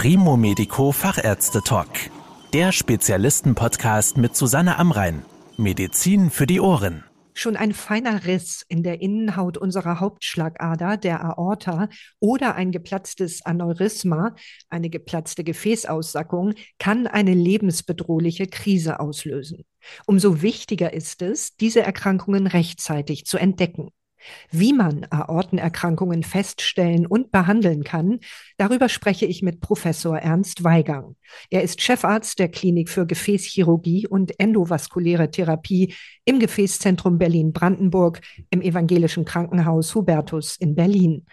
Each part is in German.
Primo Medico Fachärzte Talk. Der Spezialisten-Podcast mit Susanne Amrein. Medizin für die Ohren. Schon ein feiner Riss in der Innenhaut unserer Hauptschlagader, der Aorta, oder ein geplatztes Aneurysma, eine geplatzte Gefäßaussackung, kann eine lebensbedrohliche Krise auslösen. Umso wichtiger ist es, diese Erkrankungen rechtzeitig zu entdecken. Wie man Aortenerkrankungen feststellen und behandeln kann, darüber spreche ich mit Professor Ernst Weigang. Er ist Chefarzt der Klinik für Gefäßchirurgie und endovaskuläre Therapie im Gefäßzentrum Berlin-Brandenburg im Evangelischen Krankenhaus Hubertus in Berlin.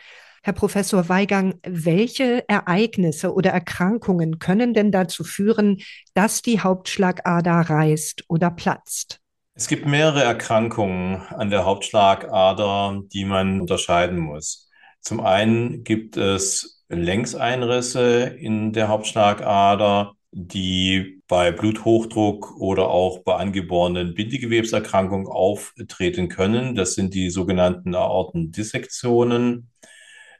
Herr Professor Weigang, welche Ereignisse oder Erkrankungen können denn dazu führen, dass die Hauptschlagader reißt oder platzt? Es gibt mehrere Erkrankungen an der Hauptschlagader, die man unterscheiden muss. Zum einen gibt es Längseinrisse in der Hauptschlagader, die bei Bluthochdruck oder auch bei angeborenen Bindegewebserkrankungen auftreten können. Das sind die sogenannten Aortendissektionen.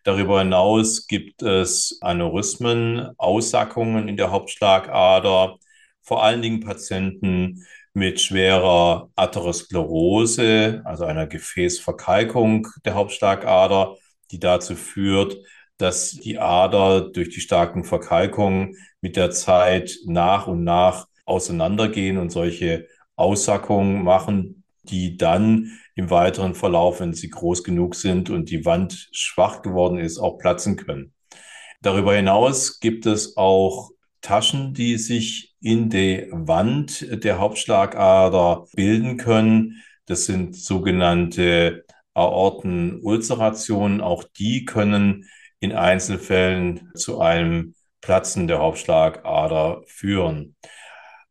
Darüber hinaus gibt es Aneurysmen, Aussackungen in der Hauptschlagader, vor allen Dingen Patienten mit schwerer Atherosklerose, also einer Gefäßverkalkung der Hauptschlagader, die dazu führt, dass die Ader durch die starken Verkalkungen mit der Zeit nach und nach auseinandergehen und solche Aussackungen machen, die dann im weiteren Verlauf, wenn sie groß genug sind und die Wand schwach geworden ist, auch platzen können. Darüber hinaus gibt es auch Taschen, die sich in der Wand der Hauptschlagader bilden können. Das sind sogenannte Aortenulcerationen. Auch die können in Einzelfällen zu einem Platzen der Hauptschlagader führen.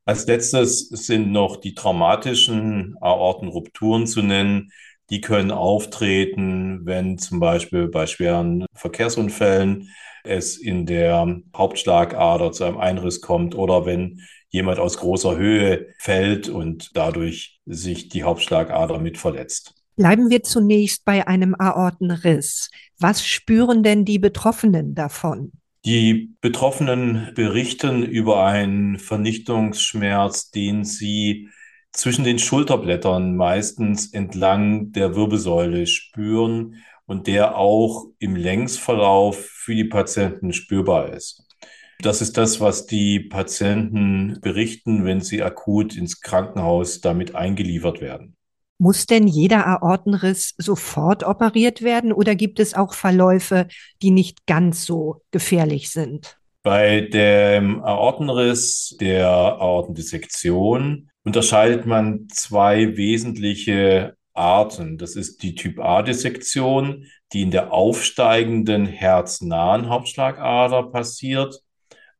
Als letztes sind noch die traumatischen Aortenrupturen zu nennen. Die können auftreten, wenn zum Beispiel bei schweren Verkehrsunfällen es in der Hauptschlagader zu einem Einriss kommt oder wenn jemand aus großer Höhe fällt und dadurch sich die Hauptschlagader mit verletzt. Bleiben wir zunächst bei einem Aortenriss. Was spüren denn die Betroffenen davon? Die Betroffenen berichten über einen Vernichtungsschmerz, den sie zwischen den Schulterblättern meistens entlang der Wirbelsäule spüren und der auch im Längsverlauf für die Patienten spürbar ist. Das ist das, was die Patienten berichten, wenn sie akut ins Krankenhaus damit eingeliefert werden. Muss denn jeder Aortenriss sofort operiert werden oder gibt es auch Verläufe, die nicht ganz so gefährlich sind? Bei dem Aortenriss der Aortendissektion unterscheidet man zwei wesentliche Arten. Das ist die Typ A-Dissektion, die in der aufsteigenden herznahen Hauptschlagader passiert.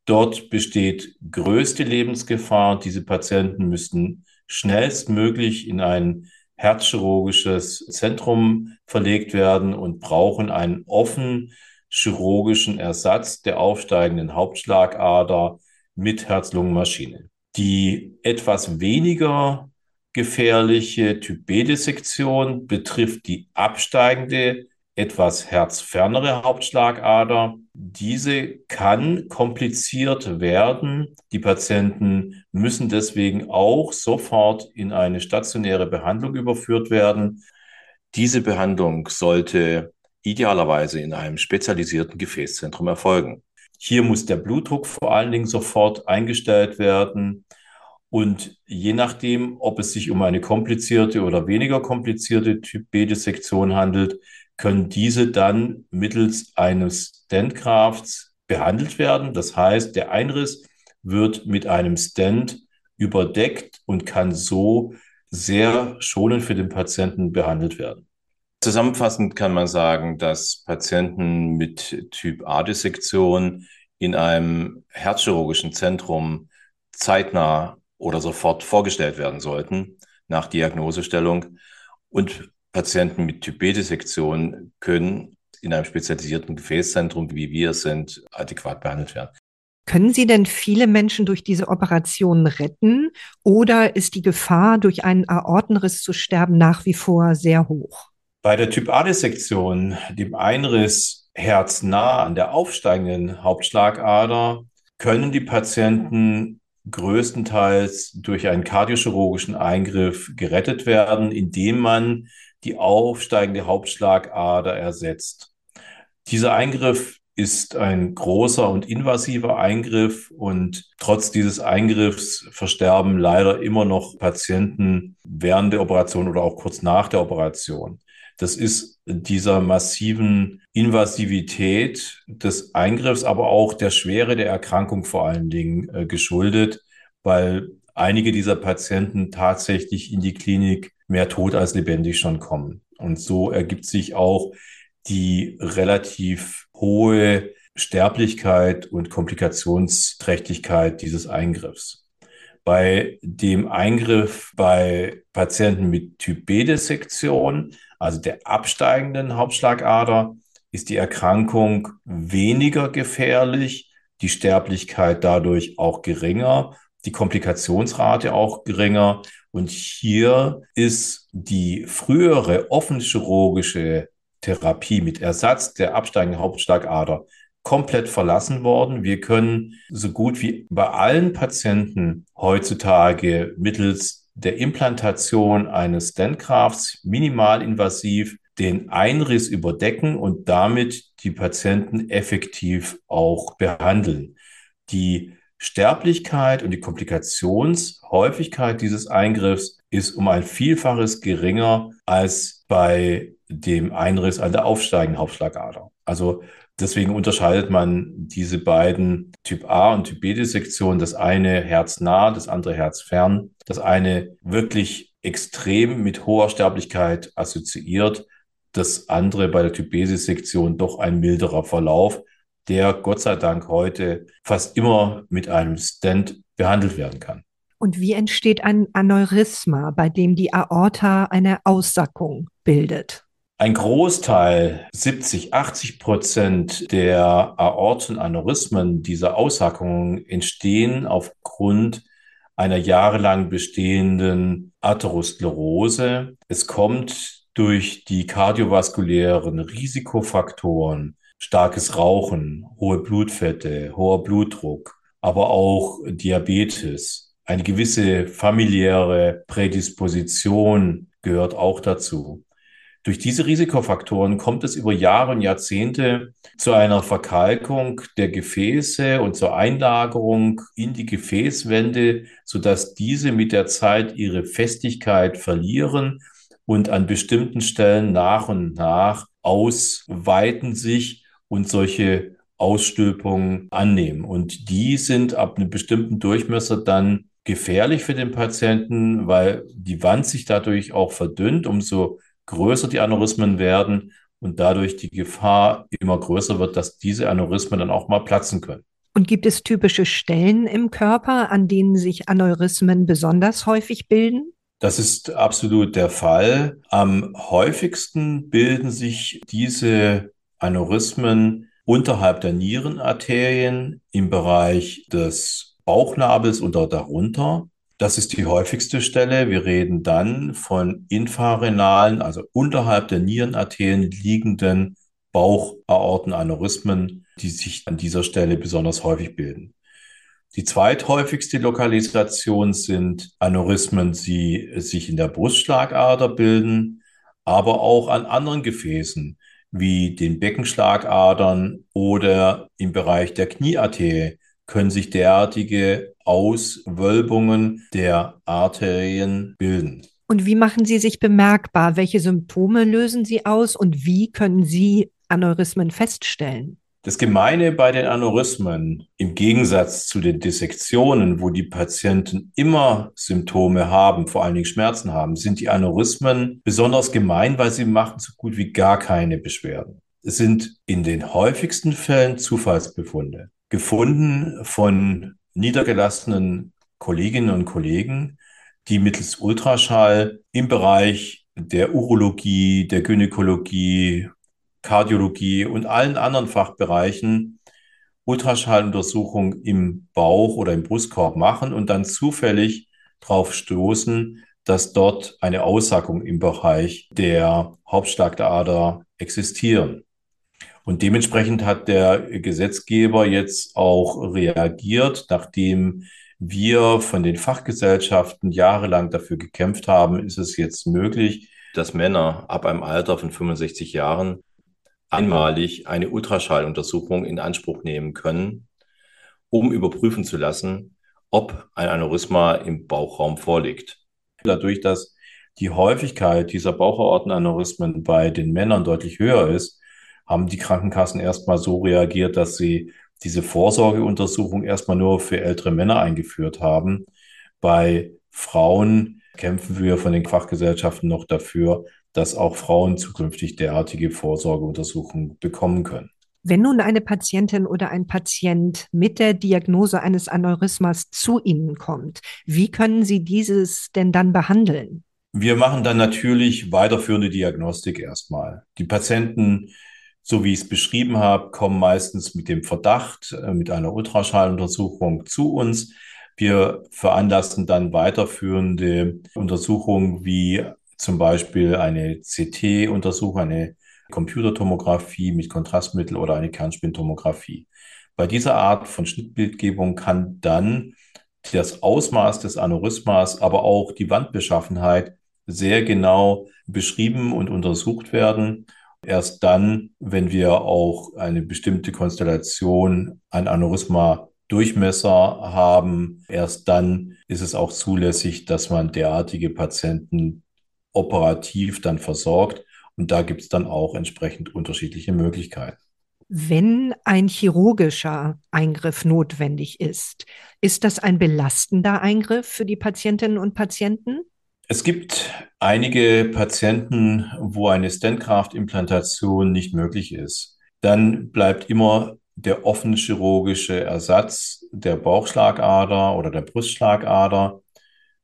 Dort besteht größte Lebensgefahr. Diese Patienten müssten schnellstmöglich in ein herzchirurgisches Zentrum verlegt werden und brauchen einen offen chirurgischen Ersatz der aufsteigenden Hauptschlagader mit Herz-Lungen-Maschine. Die etwas weniger gefährliche Typ B-Dissektion betrifft die absteigende, etwas herzfernere Hauptschlagader. Diese kann kompliziert werden. Die Patienten müssen deswegen auch sofort in eine stationäre Behandlung überführt werden. Diese Behandlung sollte idealerweise in einem spezialisierten Gefäßzentrum erfolgen. Hier muss der Blutdruck vor allen Dingen sofort eingestellt werden. Und je nachdem, ob es sich um eine komplizierte oder weniger komplizierte Typ B-Dissektion handelt, können diese dann mittels eines Stentkrafts behandelt werden. Das heißt, der Einriss wird mit einem Stent überdeckt und kann so sehr schonend für den Patienten behandelt werden. Zusammenfassend kann man sagen, dass Patienten mit Typ A-Dissektion in einem herzchirurgischen Zentrum zeitnah oder sofort vorgestellt werden sollten nach Diagnosestellung. Und Patienten mit Typ B-Dissektion können in einem spezialisierten Gefäßzentrum, wie wir es sind, adäquat behandelt werden. Können Sie denn viele Menschen durch diese Operationen retten oder ist die Gefahr, durch einen Aortenriss zu sterben, nach wie vor sehr hoch? Bei der Typ A-Dissektion, dem Einriss herznah an der aufsteigenden Hauptschlagader können die Patienten größtenteils durch einen kardiochirurgischen Eingriff gerettet werden, indem man die aufsteigende Hauptschlagader ersetzt. Dieser Eingriff ist ein großer und invasiver Eingriff und trotz dieses Eingriffs versterben leider immer noch Patienten während der Operation oder auch kurz nach der Operation. Das ist dieser massiven Invasivität des Eingriffs, aber auch der Schwere der Erkrankung vor allen Dingen äh, geschuldet, weil einige dieser Patienten tatsächlich in die Klinik mehr tot als lebendig schon kommen. Und so ergibt sich auch die relativ hohe Sterblichkeit und Komplikationsträchtigkeit dieses Eingriffs. Bei dem Eingriff bei Patienten mit Typ B-Dissektion also der absteigenden Hauptschlagader, ist die Erkrankung weniger gefährlich, die Sterblichkeit dadurch auch geringer, die Komplikationsrate auch geringer. Und hier ist die frühere offenchirurgische Therapie mit Ersatz der absteigenden Hauptschlagader komplett verlassen worden. Wir können so gut wie bei allen Patienten heutzutage mittels der Implantation eines Stentgrafts minimalinvasiv den Einriss überdecken und damit die Patienten effektiv auch behandeln. Die Sterblichkeit und die Komplikationshäufigkeit dieses Eingriffs ist um ein Vielfaches geringer als bei dem Einriss an der aufsteigenden Hauptschlagader. Also Deswegen unterscheidet man diese beiden Typ A und Typ B-Dissektionen. Das eine herznah, das andere herzfern. Das eine wirklich extrem mit hoher Sterblichkeit assoziiert. Das andere bei der Typ B-Dissektion doch ein milderer Verlauf, der Gott sei Dank heute fast immer mit einem Stent behandelt werden kann. Und wie entsteht ein Aneurysma, bei dem die Aorta eine Aussackung bildet? Ein Großteil, 70, 80 Prozent der Aortenaneurysmen, dieser Aussackungen entstehen aufgrund einer jahrelang bestehenden Atherosklerose. Es kommt durch die kardiovaskulären Risikofaktoren, starkes Rauchen, hohe Blutfette, hoher Blutdruck, aber auch Diabetes. Eine gewisse familiäre Prädisposition gehört auch dazu. Durch diese Risikofaktoren kommt es über Jahre und Jahrzehnte zu einer Verkalkung der Gefäße und zur Einlagerung in die Gefäßwände, sodass diese mit der Zeit ihre Festigkeit verlieren und an bestimmten Stellen nach und nach ausweiten sich und solche Ausstülpungen annehmen. Und die sind ab einem bestimmten Durchmesser dann gefährlich für den Patienten, weil die Wand sich dadurch auch verdünnt. Umso größer die Aneurysmen werden und dadurch die Gefahr immer größer wird, dass diese Aneurysmen dann auch mal platzen können. Und gibt es typische Stellen im Körper, an denen sich Aneurysmen besonders häufig bilden? Das ist absolut der Fall. Am häufigsten bilden sich diese Aneurysmen unterhalb der Nierenarterien im Bereich des Bauchnabels oder darunter. Das ist die häufigste Stelle. Wir reden dann von infrarenalen, also unterhalb der Nierenarterien liegenden Bauchaortenaneurysmen, die sich an dieser Stelle besonders häufig bilden. Die zweithäufigste Lokalisation sind Aneurysmen, die sich in der Brustschlagader bilden, aber auch an anderen Gefäßen wie den Beckenschlagadern oder im Bereich der Kniearterie können sich derartige Auswölbungen der Arterien bilden. Und wie machen sie sich bemerkbar? Welche Symptome lösen sie aus und wie können Sie Aneurysmen feststellen? Das Gemeine bei den Aneurysmen im Gegensatz zu den Dissektionen, wo die Patienten immer Symptome haben, vor allen Dingen Schmerzen haben, sind die Aneurysmen besonders gemein, weil sie machen so gut wie gar keine Beschwerden. Es sind in den häufigsten Fällen Zufallsbefunde gefunden von niedergelassenen Kolleginnen und Kollegen, die mittels Ultraschall im Bereich der Urologie, der Gynäkologie, Kardiologie und allen anderen Fachbereichen Ultraschalluntersuchung im Bauch oder im Brustkorb machen und dann zufällig darauf stoßen, dass dort eine Aussackung im Bereich der Hauptschlagader existieren. Und dementsprechend hat der Gesetzgeber jetzt auch reagiert, nachdem wir von den Fachgesellschaften jahrelang dafür gekämpft haben, ist es jetzt möglich, dass Männer ab einem Alter von 65 Jahren einmalig eine Ultraschalluntersuchung in Anspruch nehmen können, um überprüfen zu lassen, ob ein Aneurysma im Bauchraum vorliegt. Dadurch, dass die Häufigkeit dieser Bauchaortenaneurysmen bei den Männern deutlich höher ist, haben die Krankenkassen erstmal so reagiert, dass sie diese Vorsorgeuntersuchung erstmal nur für ältere Männer eingeführt haben. Bei Frauen kämpfen wir von den Fachgesellschaften noch dafür, dass auch Frauen zukünftig derartige Vorsorgeuntersuchungen bekommen können. Wenn nun eine Patientin oder ein Patient mit der Diagnose eines Aneurysmas zu Ihnen kommt, wie können Sie dieses denn dann behandeln? Wir machen dann natürlich weiterführende Diagnostik erstmal. Die Patienten so wie ich es beschrieben habe, kommen meistens mit dem Verdacht, äh, mit einer Ultraschalluntersuchung zu uns. Wir veranlassen dann weiterführende Untersuchungen wie zum Beispiel eine CT-Untersuchung, eine Computertomographie mit Kontrastmittel oder eine Kernspintomographie. Bei dieser Art von Schnittbildgebung kann dann das Ausmaß des Aneurysmas, aber auch die Wandbeschaffenheit sehr genau beschrieben und untersucht werden. Erst dann, wenn wir auch eine bestimmte Konstellation an Aneurysma Durchmesser haben, erst dann ist es auch zulässig, dass man derartige Patienten operativ dann versorgt. Und da gibt es dann auch entsprechend unterschiedliche Möglichkeiten. Wenn ein chirurgischer Eingriff notwendig ist, ist das ein belastender Eingriff für die Patientinnen und Patienten? Es gibt einige Patienten, wo eine Stentgraft-Implantation nicht möglich ist. Dann bleibt immer der offene chirurgische Ersatz der Bauchschlagader oder der Brustschlagader.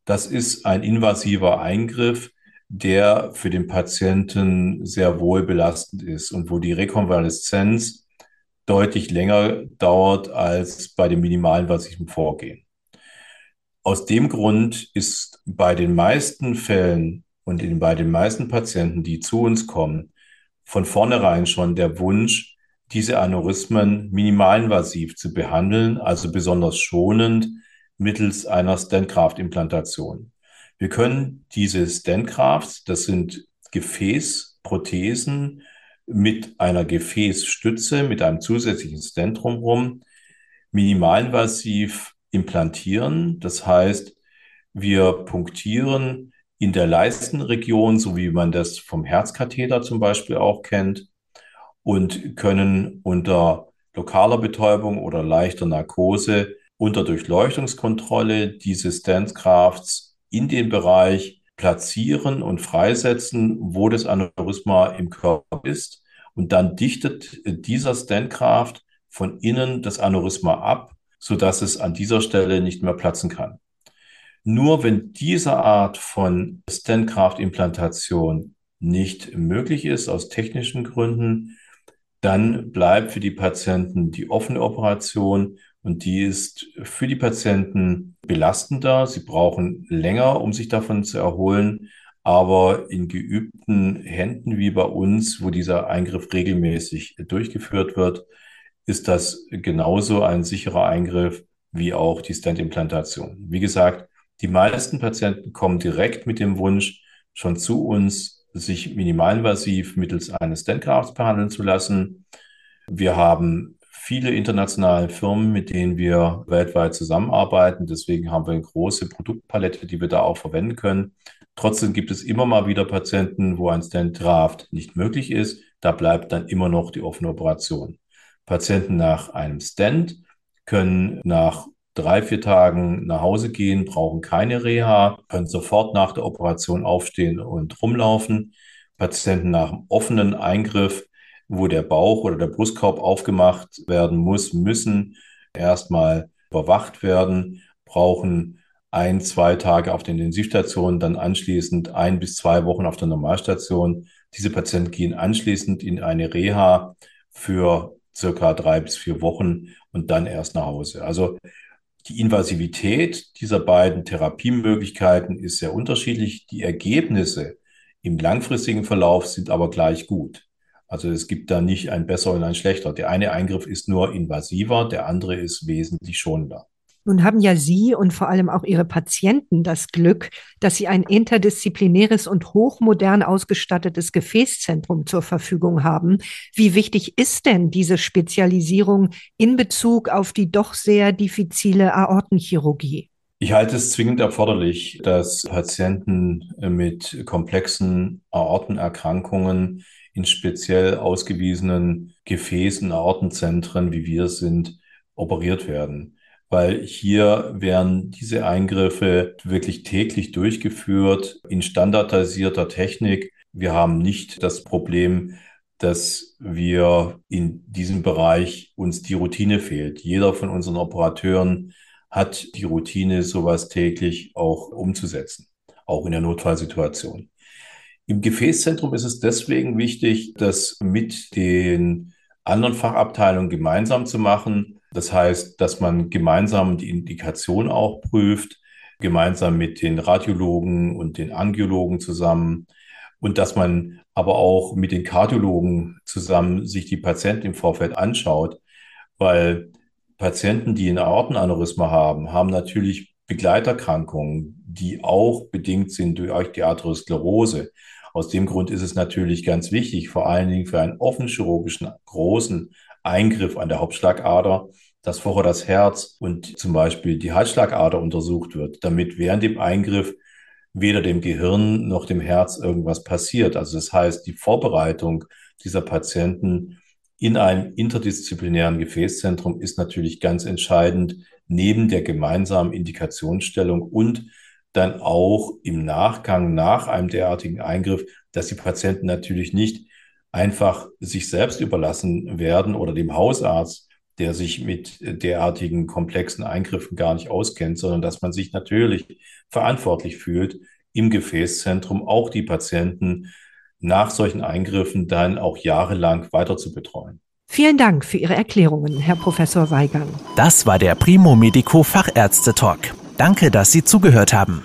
Das ist ein invasiver Eingriff, der für den Patienten sehr wohl belastend ist und wo die Rekonvaleszenz deutlich länger dauert als bei dem minimalinvasiven Vorgehen. Aus dem Grund ist bei den meisten Fällen und in, bei den meisten Patienten, die zu uns kommen, von vornherein schon der Wunsch, diese Aneurysmen minimalinvasiv zu behandeln, also besonders schonend mittels einer Stentgraft-Implantation. Wir können diese Stentgrafts, das sind Gefäßprothesen mit einer Gefäßstütze, mit einem zusätzlichen Stent drumherum, minimalinvasiv implantieren. Das heißt, wir punktieren in der Leistenregion, so wie man das vom Herzkatheter zum Beispiel auch kennt, und können unter lokaler Betäubung oder leichter Narkose unter Durchleuchtungskontrolle diese Stentgrafts in den Bereich platzieren und freisetzen, wo das Aneurysma im Körper ist. Und dann dichtet dieser Stentgraft von innen das Aneurysma ab so dass es an dieser Stelle nicht mehr platzen kann. Nur wenn diese Art von Stentgraft-Implantation nicht möglich ist aus technischen Gründen, dann bleibt für die Patienten die offene Operation und die ist für die Patienten belastender. Sie brauchen länger, um sich davon zu erholen. Aber in geübten Händen wie bei uns, wo dieser Eingriff regelmäßig durchgeführt wird, ist das genauso ein sicherer Eingriff wie auch die Stent-Implantation. Wie gesagt, die meisten Patienten kommen direkt mit dem Wunsch schon zu uns, sich minimalinvasiv mittels eines Stentgrafts behandeln zu lassen. Wir haben viele internationale Firmen, mit denen wir weltweit zusammenarbeiten. Deswegen haben wir eine große Produktpalette, die wir da auch verwenden können. Trotzdem gibt es immer mal wieder Patienten, wo ein Stentgraft nicht möglich ist. Da bleibt dann immer noch die offene Operation. Patienten nach einem Stent können nach drei, vier Tagen nach Hause gehen, brauchen keine Reha, können sofort nach der Operation aufstehen und rumlaufen. Patienten nach einem offenen Eingriff, wo der Bauch oder der Brustkorb aufgemacht werden muss, müssen erstmal überwacht werden, brauchen ein, zwei Tage auf der Intensivstation, dann anschließend ein bis zwei Wochen auf der Normalstation. Diese Patienten gehen anschließend in eine Reha für circa drei bis vier Wochen und dann erst nach Hause. Also die Invasivität dieser beiden Therapiemöglichkeiten ist sehr unterschiedlich. Die Ergebnisse im langfristigen Verlauf sind aber gleich gut. Also es gibt da nicht ein besser und ein schlechter. Der eine Eingriff ist nur invasiver, der andere ist wesentlich schonender. Nun haben ja Sie und vor allem auch Ihre Patienten das Glück, dass Sie ein interdisziplinäres und hochmodern ausgestattetes Gefäßzentrum zur Verfügung haben. Wie wichtig ist denn diese Spezialisierung in Bezug auf die doch sehr diffizile Aortenchirurgie? Ich halte es zwingend erforderlich, dass Patienten mit komplexen Aortenerkrankungen in speziell ausgewiesenen Gefäßen, Aortenzentren, wie wir sind, operiert werden. Weil hier werden diese Eingriffe wirklich täglich durchgeführt in standardisierter Technik. Wir haben nicht das Problem, dass wir in diesem Bereich uns die Routine fehlt. Jeder von unseren Operateuren hat die Routine, sowas täglich auch umzusetzen, auch in der Notfallsituation. Im Gefäßzentrum ist es deswegen wichtig, das mit den anderen Fachabteilungen gemeinsam zu machen. Das heißt, dass man gemeinsam die Indikation auch prüft, gemeinsam mit den Radiologen und den Angiologen zusammen und dass man aber auch mit den Kardiologen zusammen sich die Patienten im Vorfeld anschaut, weil Patienten, die ein Aortenaneurysma haben, haben natürlich Begleiterkrankungen, die auch bedingt sind durch die Arteriosklerose. Aus dem Grund ist es natürlich ganz wichtig, vor allen Dingen für einen offenchirurgischen großen Eingriff an der Hauptschlagader, dass vorher das Herz und zum Beispiel die Halsschlagader untersucht wird, damit während dem Eingriff weder dem Gehirn noch dem Herz irgendwas passiert. Also das heißt, die Vorbereitung dieser Patienten in einem interdisziplinären Gefäßzentrum ist natürlich ganz entscheidend, neben der gemeinsamen Indikationsstellung und dann auch im Nachgang nach einem derartigen Eingriff, dass die Patienten natürlich nicht einfach sich selbst überlassen werden oder dem Hausarzt, der sich mit derartigen komplexen Eingriffen gar nicht auskennt, sondern dass man sich natürlich verantwortlich fühlt, im Gefäßzentrum auch die Patienten nach solchen Eingriffen dann auch jahrelang weiter zu betreuen. Vielen Dank für Ihre Erklärungen, Herr Professor Weigand. Das war der Primo Medico Fachärzte Talk. Danke, dass Sie zugehört haben.